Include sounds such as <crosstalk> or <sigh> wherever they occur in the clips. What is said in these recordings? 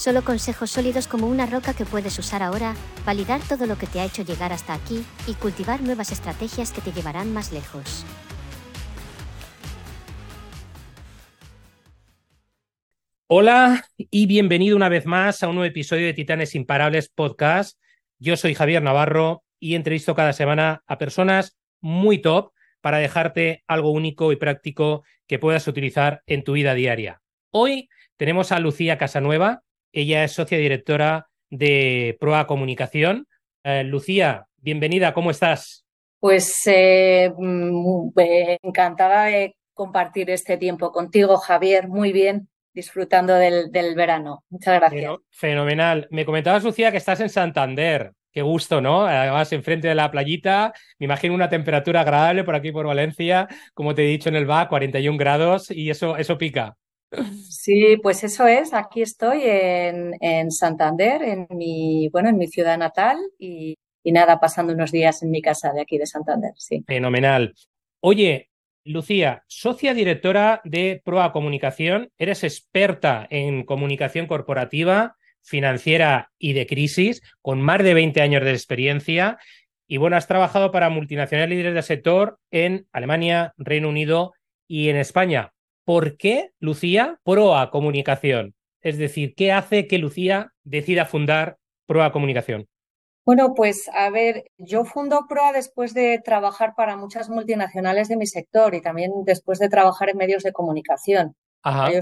Solo consejos sólidos como una roca que puedes usar ahora, validar todo lo que te ha hecho llegar hasta aquí y cultivar nuevas estrategias que te llevarán más lejos. Hola y bienvenido una vez más a un nuevo episodio de Titanes Imparables Podcast. Yo soy Javier Navarro y entrevisto cada semana a personas muy top para dejarte algo único y práctico que puedas utilizar en tu vida diaria. Hoy tenemos a Lucía Casanueva, ella es socia directora de Proa Comunicación. Eh, Lucía, bienvenida, ¿cómo estás? Pues eh, mm, encantada de compartir este tiempo contigo, Javier. Muy bien, disfrutando del, verano. Muchas gracias. fenomenal. Me comentabas, Lucía, que estás en Santander. Qué gusto, ¿no? Además, enfrente de la playita, me imagino una temperatura agradable por aquí por Valencia, como te he dicho en el BA, 41 grados, y eso, eso pica. Sí, pues eso es. Aquí estoy en, Santander, en mi, bueno, en mi ciudad natal y, nada, pasando unos días en mi casa de aquí de Santander, sí. Fenomenal. Oye, Lucía, socia directora de Proa Comunicación, eres experta en comunicación corporativa, financiera y de crisis, con más de 20 años de experiencia. Y bueno, has trabajado para multinacionales líderes del sector en Alemania, Reino Unido y en España. ¿Por qué Lucía Proa Comunicación? Es decir, ¿qué hace que Lucía decida fundar Proa Comunicación? Bueno, pues a ver, yo fundo Proa después de trabajar para muchas multinacionales de mi sector y también después de trabajar en medios de comunicación. Yo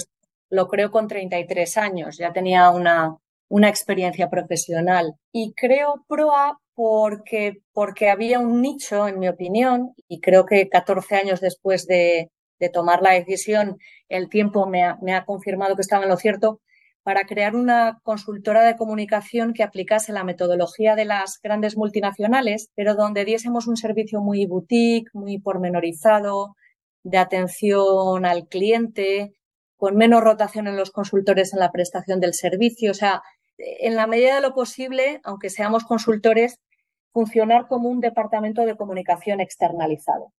lo creo con 33 años, ya tenía una, una experiencia profesional. Y creo Proa porque, porque había un nicho, en mi opinión, y creo que 14 años después de, de tomar la decisión, el tiempo me ha, confirmado que estaba en lo cierto, para crear una consultora de comunicación que aplicase la metodología de las grandes multinacionales, pero donde diésemos un servicio muy boutique, muy pormenorizado, de atención al cliente, con menos rotación en los consultores en la prestación del servicio. O sea, en la medida de lo posible, aunque seamos consultores, funcionar como un departamento de comunicación externalizado.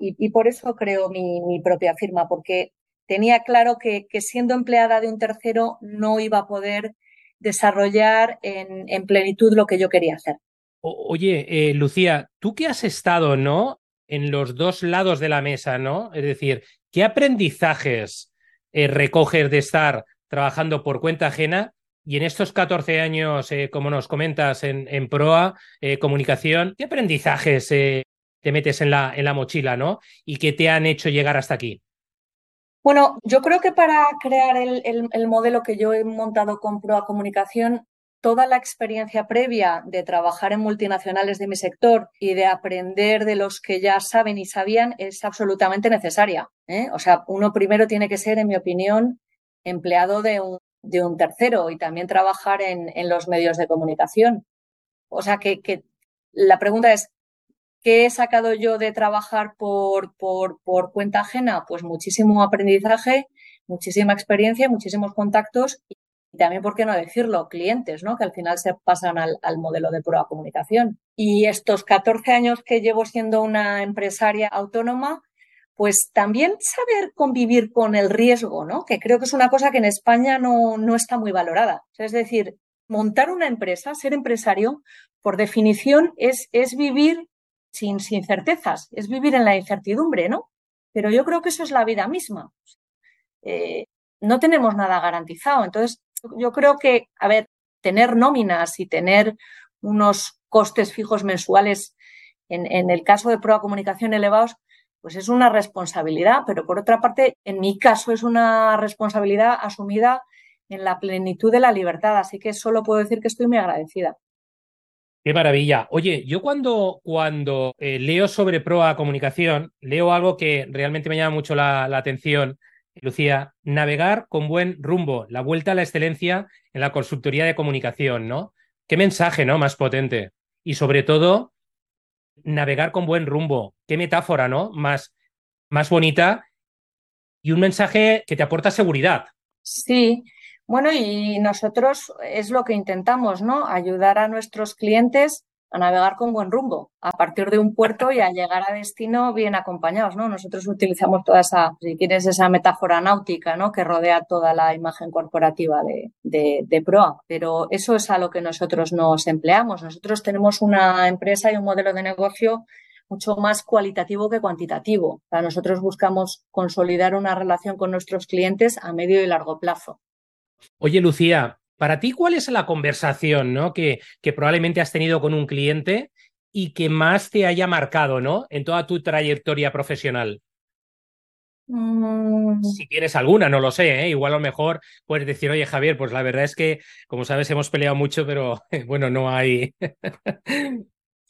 Y, por eso creo mi, propia firma, porque tenía claro que, siendo empleada de un tercero no iba a poder desarrollar en, plenitud lo que yo quería hacer. oye, eh, Lucía, tú que has estado, ¿no? En los dos lados de la mesa, ¿no? Es decir, ¿qué aprendizajes eh, recoges de estar trabajando por cuenta ajena y en estos 14 años, eh, como nos comentas en, en PROA, comunicación, ¿qué aprendizajes te metes en la, en la mochila, ¿no? Y que te han hecho llegar hasta aquí. Bueno, yo creo que para crear el, modelo que yo he montado con Proa Comunicación, toda la experiencia previa de trabajar en multinacionales de mi sector y de aprender de los que ya saben y sabían es absolutamente necesaria. ¿eh? O sea, uno primero tiene que ser, en mi opinión, empleado de un, de un tercero y también trabajar en, en, los medios de comunicación. O sea, que, que la pregunta es, ¿Qué he sacado yo de trabajar por, por, por, cuenta ajena? Pues muchísimo aprendizaje, muchísima experiencia, muchísimos contactos y también, ¿por qué no decirlo? Clientes, ¿no? Que al final se pasan al, al modelo de prueba comunicación. Y estos 14 años que llevo siendo una empresaria autónoma, pues también saber convivir con el riesgo, ¿no? Que creo que es una cosa que en España no, no está muy valorada. Es decir, montar una empresa, ser empresario, por definición, es, es vivir sin, sin certezas, es vivir en la incertidumbre, ¿no? Pero yo creo que eso es la vida misma. Eh, no tenemos nada garantizado. Entonces, yo creo que, a ver, tener nóminas y tener unos costes fijos mensuales, en, en el caso de prueba comunicación elevados, pues es una responsabilidad, pero por otra parte, en mi caso es una responsabilidad asumida en la plenitud de la libertad, así que solo puedo decir que estoy muy agradecida. Qué maravilla. Oye, yo cuando, cuando eh, leo sobre proa comunicación, leo algo que realmente me llama mucho la, atención Lucía, navegar con buen rumbo, la vuelta a la excelencia en la consultoría de comunicación, ¿no? Qué mensaje, ¿no? Más potente. Y sobre todo, navegar con buen rumbo. Qué metáfora, ¿no? Más, más bonita y un mensaje que te aporta seguridad. Sí, bueno, y nosotros es lo que intentamos, ¿no? Ayudar a nuestros clientes a navegar con buen rumbo, a partir de un puerto y a llegar a destino bien acompañados, ¿no? Nosotros utilizamos toda esa, si quieres, esa metáfora náutica, ¿no? Que rodea toda la imagen corporativa de, de, de, Proa. Pero eso es a lo que nosotros nos empleamos. Nosotros tenemos una empresa y un modelo de negocio mucho más cualitativo que cuantitativo. O nosotros buscamos consolidar una relación con nuestros clientes a medio y largo plazo. Oye, Lucía, para ti, ¿cuál es la conversación ¿no? que, que probablemente has tenido con un cliente y que más te haya marcado ¿no? en toda tu trayectoria profesional? Mm. Si tienes alguna, no lo sé, ¿eh? igual a lo mejor puedes decir, oye Javier, pues la verdad es que, como sabes, hemos peleado mucho, pero <laughs> bueno, no hay.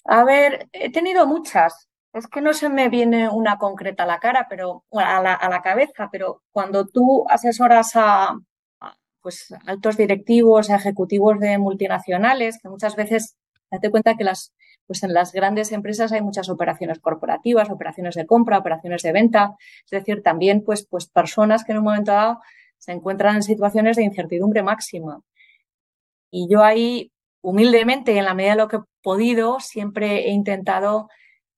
a ver, he tenido muchas. Es que no se me viene una concreta a la cara, pero a la, a la cabeza, pero cuando tú asesoras a, pues altos directivos, ejecutivos de multinacionales, que muchas veces date cuenta que las, pues en las grandes empresas hay muchas operaciones corporativas, operaciones de compra, operaciones de venta, es decir, también pues, pues personas que en un momento dado se encuentran en situaciones de incertidumbre máxima. Y yo ahí, humildemente en la medida de lo que he podido, siempre he intentado,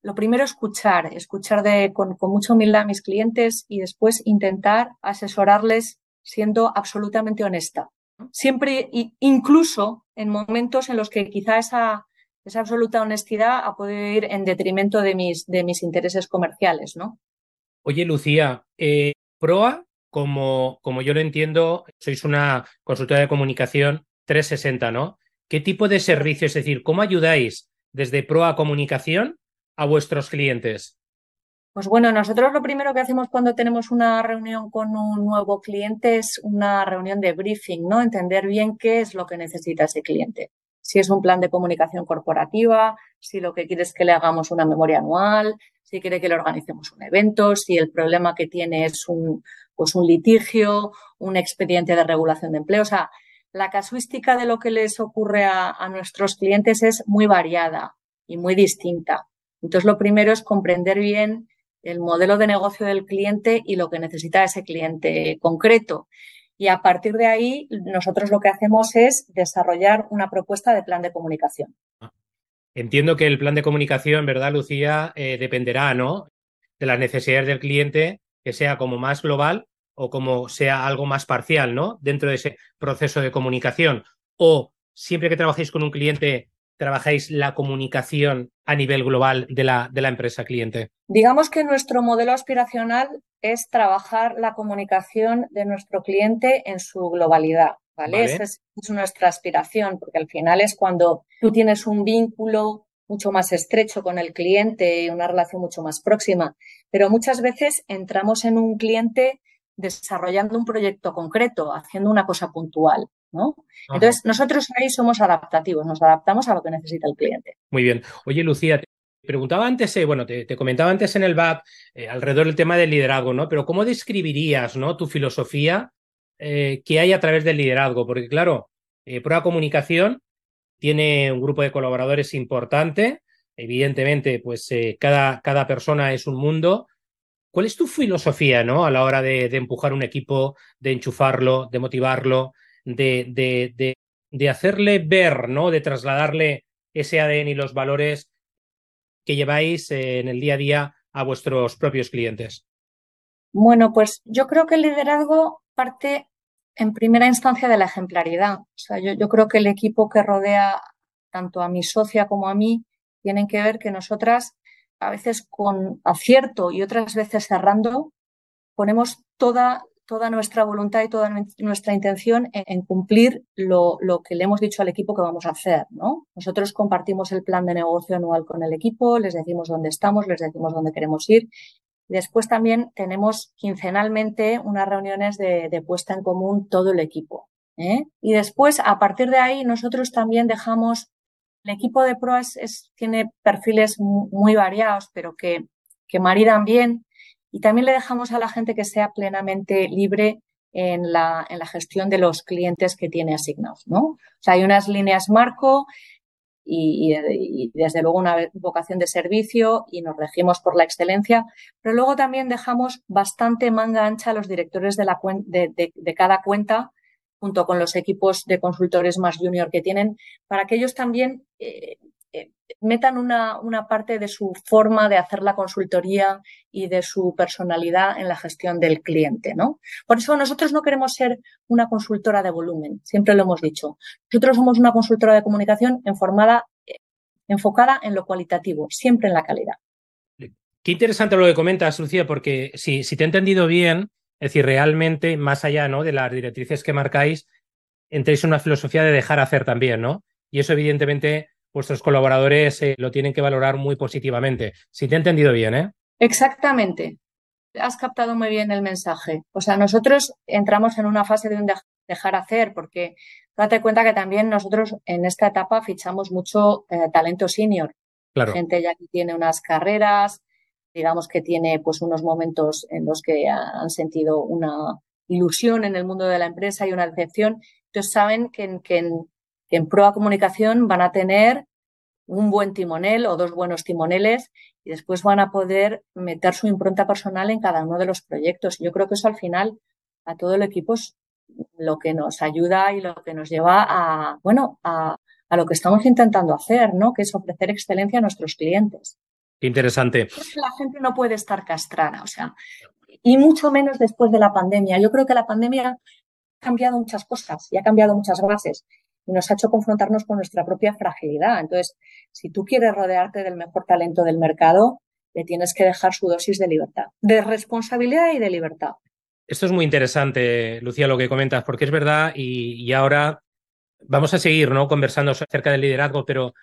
lo primero, escuchar, escuchar de, con, con mucha humildad a mis clientes y después intentar asesorarles siendo absolutamente honesta. Siempre, incluso en momentos en los que quizá esa, esa absoluta honestidad ha podido ir en detrimento de mis, de mis intereses comerciales, ¿no? Oye, Lucía, eh, Proa, como, como yo lo entiendo, sois una consultora de comunicación 360, ¿no? ¿Qué tipo de servicio, es decir, cómo ayudáis desde Proa Comunicación a vuestros clientes? Pues bueno, nosotros lo primero que hacemos cuando tenemos una reunión con un nuevo cliente es una reunión de briefing, ¿no? Entender bien qué es lo que necesita ese cliente. Si es un plan de comunicación corporativa, si lo que quiere es que le hagamos una memoria anual, si quiere que le organicemos un evento, si el problema que tiene es un, pues un litigio, un expediente de regulación de empleo. O sea, la casuística de lo que les ocurre a, a nuestros clientes es muy variada y muy distinta. Entonces, lo primero es comprender bien el modelo de negocio del cliente y lo que necesita ese cliente concreto. Y a partir de ahí, nosotros lo que hacemos es desarrollar una propuesta de plan de comunicación. Entiendo que el plan de comunicación, ¿verdad, Lucía? Eh, dependerá, ¿no? De las necesidades del cliente, que sea como más global o como sea algo más parcial, ¿no? Dentro de ese proceso de comunicación. O siempre que trabajéis con un cliente, trabajáis la comunicación a nivel global de la, de la empresa cliente? Digamos que nuestro modelo aspiracional es trabajar la comunicación de nuestro cliente en su globalidad. ¿vale? Esa es, es nuestra aspiración, porque al final es cuando tú tienes un vínculo mucho más estrecho con el cliente, una relación mucho más próxima. Pero muchas veces entramos en un cliente desarrollando un proyecto concreto, haciendo una cosa puntual. ¿no? Entonces, nosotros ahí somos adaptativos, nos adaptamos a lo que necesita el cliente. Muy bien. Oye, Lucía, te preguntaba antes, eh, bueno, te, te, comentaba antes en el BAP eh, alrededor del tema del liderazgo, ¿no? Pero ¿cómo describirías, ¿no? Tu filosofía eh, que hay a través del liderazgo? Porque, claro, Prueba Comunicación tiene un grupo de colaboradores importante. Evidentemente, pues cada, cada persona es un mundo. ¿Cuál es tu filosofía, ¿no? A la hora de, empujar un equipo, de enchufarlo, de motivarlo, de, de, de, hacerle ver, ¿no? De trasladarle ese ADN y los valores que lleváis en el día a día a vuestros propios clientes. Bueno, pues yo creo que el liderazgo parte en primera instancia de la ejemplaridad. O sea, yo creo que el equipo que rodea tanto a mi socia como a mí tienen que ver que nosotras, a veces con acierto y otras veces cerrando, ponemos toda toda nuestra voluntad y toda nuestra intención en, cumplir lo, lo, que le hemos dicho al equipo que vamos a hacer, ¿no? Nosotros compartimos el plan de negocio anual con el equipo, les decimos dónde estamos, les decimos dónde queremos ir. Después también tenemos quincenalmente unas reuniones de, de puesta en común todo el equipo. ¿eh? Y después, a partir de ahí, nosotros también dejamos, el equipo de PROAS es, tiene perfiles muy variados, pero que, que maridan bien y también le dejamos a la gente que sea plenamente libre en la, en la gestión de los clientes que tiene asignados, ¿no? O sea, hay unas líneas marco y, desde luego una vocación de servicio y nos regimos por la excelencia, pero luego también dejamos bastante manga ancha a los directores de, la, de, de cada cuenta junto con los equipos de consultores más junior que tienen, para que ellos también eh, eh, metan una, una, parte de su forma de hacer la consultoría y de su personalidad en la gestión del cliente, ¿no? Por eso nosotros no queremos ser una consultora de volumen, siempre lo hemos dicho. Nosotros somos una consultora de comunicación informada, eh, enfocada en lo cualitativo, siempre en la calidad. Qué interesante lo que comentas, Lucía, porque si, si te he entendido bien, es decir, realmente, más allá ¿no? de las directrices que marcáis, entréis en una filosofía de dejar hacer también, ¿no? Y eso, evidentemente, vuestros colaboradores eh, lo tienen que valorar muy positivamente. Si te he entendido bien, ¿eh? Exactamente. Has captado muy bien el mensaje. O sea, nosotros entramos en una fase de un dejar hacer, porque date cuenta que también nosotros en esta etapa fichamos mucho eh, talento senior. Claro. Gente ya que tiene unas carreras, digamos que tiene pues unos momentos en los que han sentido una ilusión en el mundo de la empresa y una decepción. Entonces saben que en, que en, Comunicación van a tener un buen timonel o dos buenos timoneles y después van a poder meter su impronta personal en cada uno de los proyectos. Yo creo que eso al final a todo el equipo es lo que nos ayuda y lo que nos lleva a, bueno, a, a lo que estamos intentando hacer, ¿no? Que es ofrecer excelencia a nuestros clientes. Qué interesante. La gente no puede estar castrada, o sea, y mucho menos después de la pandemia. Yo creo que la pandemia ha cambiado muchas cosas y ha cambiado muchas bases y nos ha hecho confrontarnos con nuestra propia fragilidad. Entonces, si tú quieres rodearte del mejor talento del mercado, le tienes que dejar su dosis de libertad, de responsabilidad y de libertad. Esto es muy interesante, Lucía, lo que comentas, porque es verdad y, y ahora vamos a seguir ¿no? conversando acerca del liderazgo, pero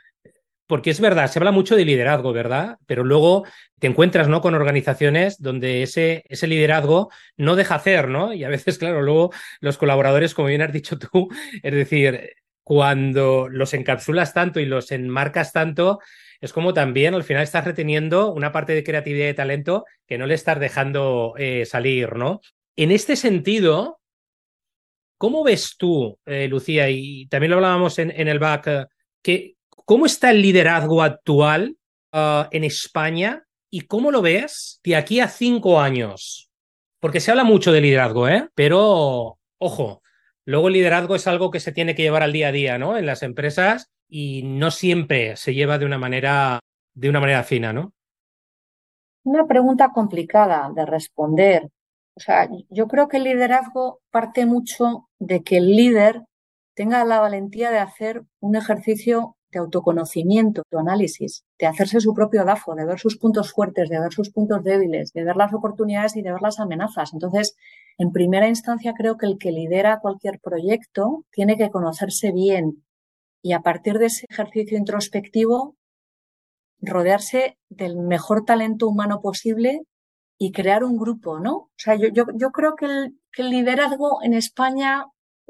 porque es verdad, se habla mucho de liderazgo, ¿verdad? Pero luego te encuentras, ¿no? Con organizaciones donde ese, ese liderazgo no deja hacer, ¿no? Y a veces, claro, luego los colaboradores, como bien has dicho tú, es decir, cuando los encapsulas tanto y los enmarcas tanto, es como también al final estás reteniendo una parte de creatividad y talento que no le estás dejando eh, salir, ¿no? En este sentido, ¿cómo ves tú, eh, Lucía, y también lo hablábamos en, en el back, eh, que ¿Cómo está el liderazgo actual uh, en España y cómo lo ves de aquí a cinco años? Porque se habla mucho de liderazgo, ¿eh? Pero, ojo, luego el liderazgo es algo que se tiene que llevar al día a día, ¿no? En las empresas y no siempre se lleva de una manera, de una manera fina, ¿no? Una pregunta complicada de responder. O sea, yo creo que el liderazgo parte mucho de que el líder tenga la valentía de hacer un ejercicio de autoconocimiento, de análisis, de hacerse su propio DAFO, de ver sus puntos fuertes, de ver sus puntos débiles, de ver las oportunidades y de ver las amenazas. Entonces, en primera instancia, creo que el que lidera cualquier proyecto tiene que conocerse bien y a partir de ese ejercicio introspectivo, rodearse del mejor talento humano posible y crear un grupo, ¿no? O sea, yo, yo, yo creo que el liderazgo en España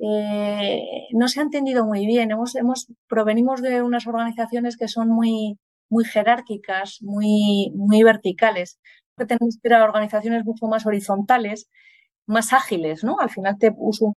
eh, no se ha entendido muy bien. Hemos, hemos, provenimos de unas organizaciones que son muy, muy jerárquicas, muy, muy verticales. Que tenemos que ir a organizaciones mucho más horizontales, más ágiles, ¿no? Al final te uso,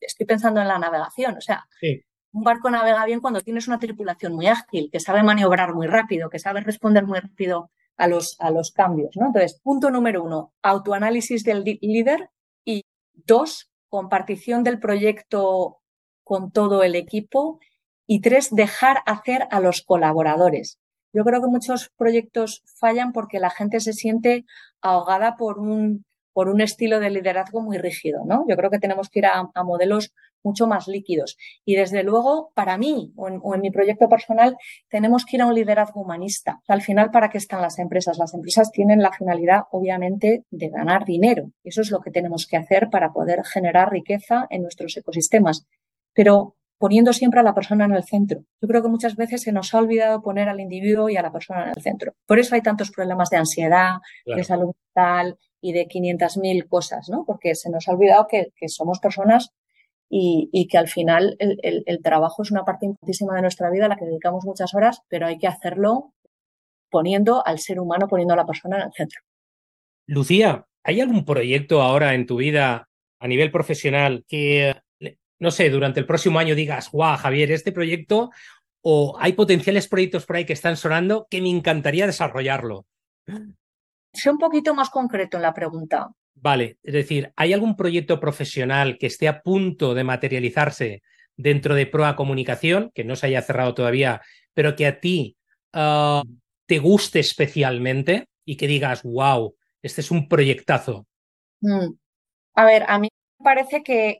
estoy pensando en la navegación, o sea, sí. un barco navega bien cuando tienes una tripulación muy ágil, que sabe maniobrar muy rápido, que sabe responder muy rápido a los, a los cambios, ¿no? Entonces, punto número uno, autoanálisis del líder y dos, compartición del proyecto con todo el equipo y tres, dejar hacer a los colaboradores. Yo creo que muchos proyectos fallan porque la gente se siente ahogada por un, por un estilo de liderazgo muy rígido, ¿no? Yo creo que tenemos que ir a, a modelos mucho más líquidos. Y desde luego, para mí o en, o en, mi proyecto personal, tenemos que ir a un liderazgo humanista. Al final, ¿para qué están las empresas? Las empresas tienen la finalidad, obviamente, de ganar dinero. Eso es lo que tenemos que hacer para poder generar riqueza en nuestros ecosistemas. Pero poniendo siempre a la persona en el centro. Yo creo que muchas veces se nos ha olvidado poner al individuo y a la persona en el centro. Por eso hay tantos problemas de ansiedad, claro. de salud mental y de 500.000 cosas, ¿no? Porque se nos ha olvidado que, que somos personas y, y, que al final el, el, el, trabajo es una parte importantísima de nuestra vida a la que dedicamos muchas horas, pero hay que hacerlo poniendo al ser humano, poniendo a la persona en el centro. Lucía, ¿hay algún proyecto ahora en tu vida a nivel profesional que, no sé, durante el próximo año digas, guau, Javier, este proyecto o hay potenciales proyectos por ahí que están sonando que me encantaría desarrollarlo? Sé un poquito más concreto en la pregunta. Vale, es decir, ¿hay algún proyecto profesional que esté a punto de materializarse dentro de Proa Comunicación, que no se haya cerrado todavía, pero que a ti ah, te guste especialmente y que digas, wow, este es un proyectazo? Mm. A ver, a mí me parece que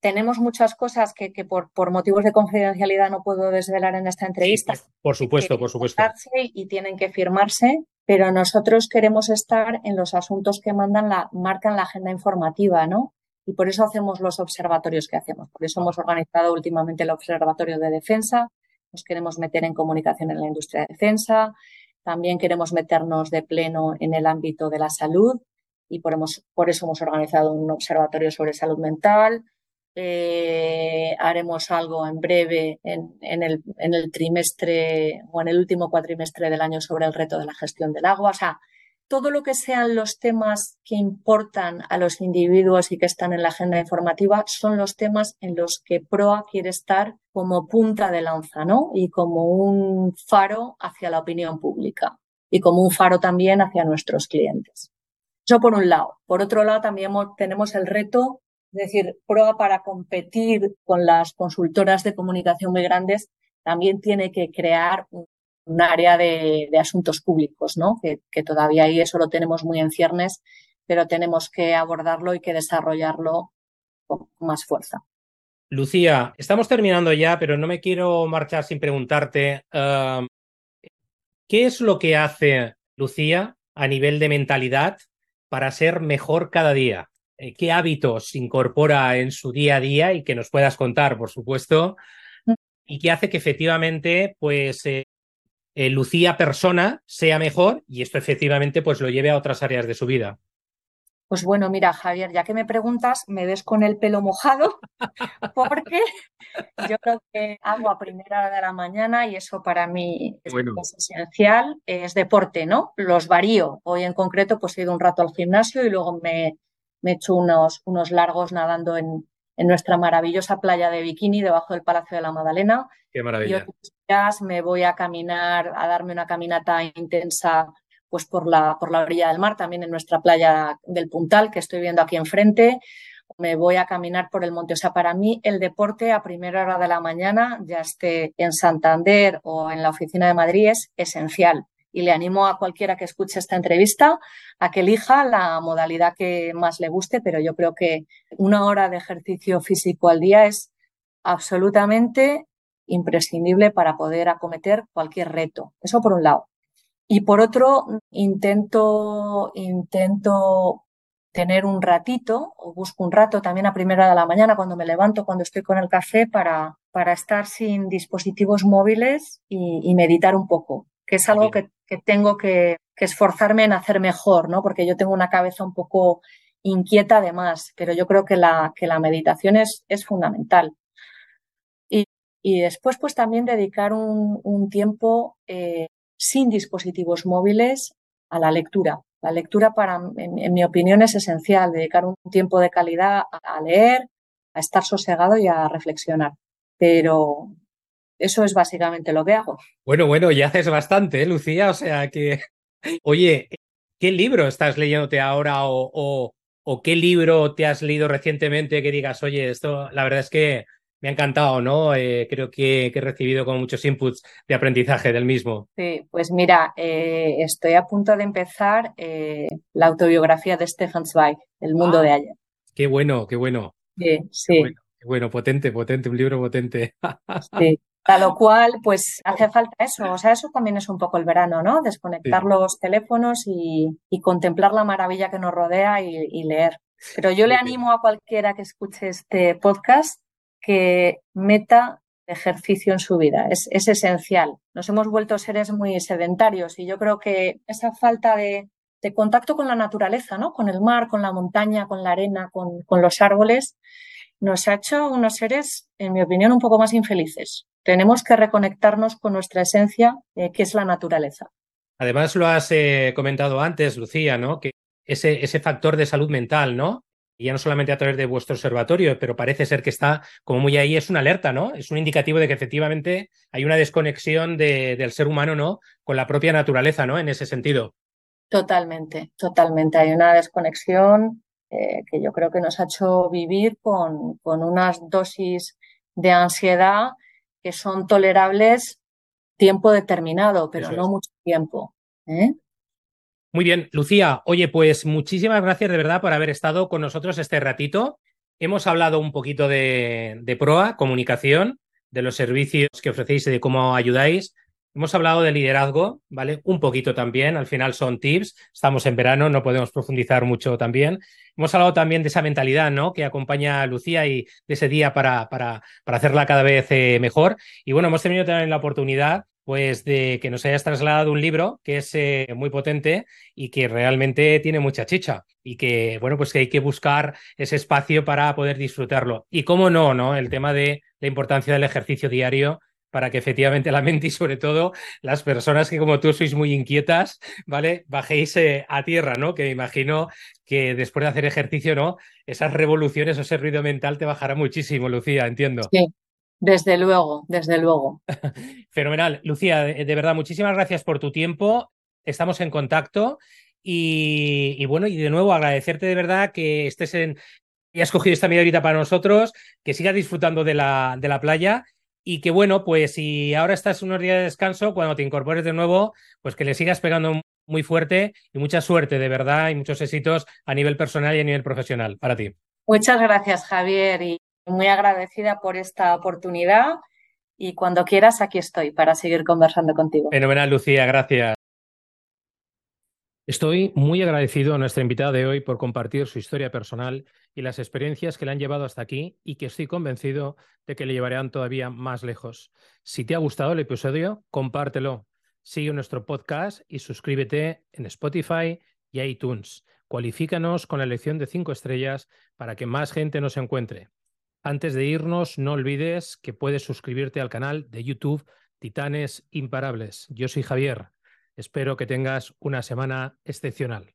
tenemos muchas cosas que, por, por, motivos de confidencialidad no puedo desvelar en esta entrevista. por, supuesto, por supuesto. Y tienen que firmarse, pero nosotros queremos estar en los asuntos que mandan la, marcan la agenda informativa, ¿no? Y por eso hacemos los observatorios que hacemos. Por eso hemos organizado últimamente el Observatorio de Defensa, nos queremos meter en comunicación en la industria de defensa, también queremos meternos de pleno en el ámbito de la salud y por, por eso hemos organizado un observatorio sobre salud mental. Eh, haremos algo en breve en, el, en, el, trimestre o en el último cuatrimestre del año sobre el reto de la gestión del agua. O sea, todo lo que sean los temas que importan a los individuos y que están en la agenda informativa son los temas en los que PROA quiere estar como punta de lanza, ¿no? Y como un faro hacia la opinión pública y como un faro también hacia nuestros clientes. Eso por un lado. Por otro lado, también tenemos el reto, es decir, PROA para competir con las consultoras de comunicación muy grandes también tiene que crear un área de, asuntos públicos, ¿no? Que, todavía ahí eso lo tenemos muy en ciernes, pero tenemos que abordarlo y que desarrollarlo con más fuerza. Lucía, estamos terminando ya, pero no me quiero marchar sin preguntarte, um, ¿qué es lo que hace Lucía a nivel de mentalidad para ser mejor cada día? Eh, ¿Qué hábitos incorpora en su día a día y que nos puedas contar, por supuesto? Mm. Y qué hace que efectivamente, pues, eh, eh, Lucía persona sea mejor y esto efectivamente pues lo lleve a otras áreas de su vida. Pues bueno, mira, Javier, ya que me preguntas, me ves con el pelo mojado, <laughs> porque yo creo que hago a primera hora de la mañana y eso para mí es, esencial, es deporte, ¿no? Los varío. Hoy en concreto, pues he ido un rato al gimnasio y luego me, me he hecho unos, unos largos nadando en, en nuestra maravillosa playa de Bikini debajo del Palacio de la Magdalena. Qué maravilla. Y otros días me voy a caminar, a darme una caminata intensa pues por la, por la orilla del mar, también en nuestra playa del Puntal, que estoy viendo aquí enfrente. Me voy a caminar por el monte. O sea, para mí el deporte a primera hora de la mañana, ya esté en Santander o en la oficina de Madrid, es esencial y le animo a cualquiera que escuche esta entrevista a que elija la modalidad que más le guste, pero yo creo que una hora de ejercicio físico al día es absolutamente imprescindible para poder acometer cualquier reto. Eso por un lado. Y por otro, intento, intento tener un ratito o busco un rato también a primera de la mañana cuando me levanto, cuando estoy con el café para, para estar sin dispositivos móviles y meditar un poco que es algo que, tengo que, esforzarme en hacer mejor, ¿no? Porque yo tengo una cabeza un poco inquieta además, pero yo creo que la, que la meditación es, es fundamental. Y, después, pues también dedicar un, tiempo eh, sin dispositivos móviles a la lectura. La lectura, para, en, mi opinión, es esencial, dedicar un tiempo de calidad a leer, a estar sosegado y a reflexionar. Pero, eso es básicamente lo que hago. Bueno, bueno, ya haces bastante, ¿eh, Lucía. O sea que, oye, ¿qué libro estás leyéndote ahora o, o, qué libro te has leído recientemente que digas, oye, esto la verdad es que me ha encantado, ¿no? Eh, creo que, he recibido como muchos inputs de aprendizaje del mismo. Sí, pues mira, eh, estoy a punto de empezar la autobiografía de Stefan Zweig, El mundo ah, de ayer. Qué bueno, qué bueno. Sí, sí. qué bueno, potente, potente, un libro potente. <laughs> Sí, a lo cual, pues hace falta eso. O sea, eso también es un poco el verano, ¿no? Desconectar los teléfonos y, contemplar la maravilla que nos rodea y, leer. Pero yo le animo a cualquiera que escuche este podcast que meta ejercicio en su vida. Es, esencial. Nos hemos vuelto seres muy sedentarios y yo creo que esa falta de, contacto con la naturaleza, ¿no? Con el mar, con la montaña, con la arena, con, con los árboles, nos ha hecho unos seres, en mi opinión, un poco más infelices. Tenemos que reconectarnos con nuestra esencia, eh, que es la naturaleza. Además, lo has eh, comentado antes, Lucía, ¿no? Que ese, ese factor de salud mental, ¿no? Y ya no solamente a través de vuestro observatorio, pero parece ser que está como muy ahí, es una alerta, ¿no? Es un indicativo de que efectivamente hay una desconexión de, del ser humano, ¿no? Con la propia naturaleza, ¿no? En ese sentido. Totalmente, totalmente. Hay una desconexión eh, que yo creo que nos ha hecho vivir con, con unas dosis de ansiedad que son tolerables tiempo determinado, pero no mucho tiempo. ¿eh? Muy bien, Lucía, oye, pues muchísimas gracias de verdad por haber estado con nosotros este ratito. Hemos hablado un poquito de, de PROA, comunicación, de los servicios que ofrecéis y de cómo ayudáis. Hemos hablado de liderazgo, ¿vale? Un poquito también, al final son tips, estamos en verano, no podemos profundizar mucho también. Hemos hablado también de esa mentalidad, ¿no? Que acompaña a Lucía y de ese día para, para, para hacerla cada vez eh, mejor. Y bueno, hemos tenido también la oportunidad pues de que nos hayas trasladado un libro que es eh, muy potente y que realmente tiene mucha chicha y que, bueno, pues que hay que buscar ese espacio para poder disfrutarlo. Y cómo no, ¿no? El tema de la importancia del ejercicio diario para que efectivamente la mente y sobre todo las personas que como tú sois muy inquietas, ¿vale? Bajéis eh, a tierra, ¿no? Que me imagino que después de hacer ejercicio, ¿no? Esas revoluciones o ese ruido mental te bajará muchísimo, Lucía, entiendo. Sí, desde luego, desde luego. <laughs> Fenomenal. Lucía, de, verdad, muchísimas gracias por tu tiempo. Estamos en contacto. Y, bueno, y de nuevo agradecerte de verdad que estés en, y has cogido esta media horita para nosotros, que sigas disfrutando de la, de la playa y que bueno, pues si ahora estás unos días de descanso, cuando te incorpores de nuevo, pues que le sigas pegando muy fuerte y mucha suerte de verdad y muchos éxitos a nivel personal y a nivel profesional para ti. Muchas gracias, Javier, y muy agradecida por esta oportunidad. Y cuando quieras, aquí estoy para seguir conversando contigo. Fenomenal, Lucía, gracias. Estoy muy agradecido a nuestra invitada de hoy por compartir su historia personal y las experiencias que le han llevado hasta aquí y que estoy convencido de que le llevarán todavía más lejos. Si te ha gustado el episodio, compártelo. Sigue nuestro podcast y suscríbete en Spotify y iTunes. Cualifícanos con la elección de cinco estrellas para que más gente nos encuentre. Antes de irnos, no olvides que puedes suscribirte al canal de YouTube Titanes Imparables. Yo soy Javier. Espero que tengas una semana excepcional.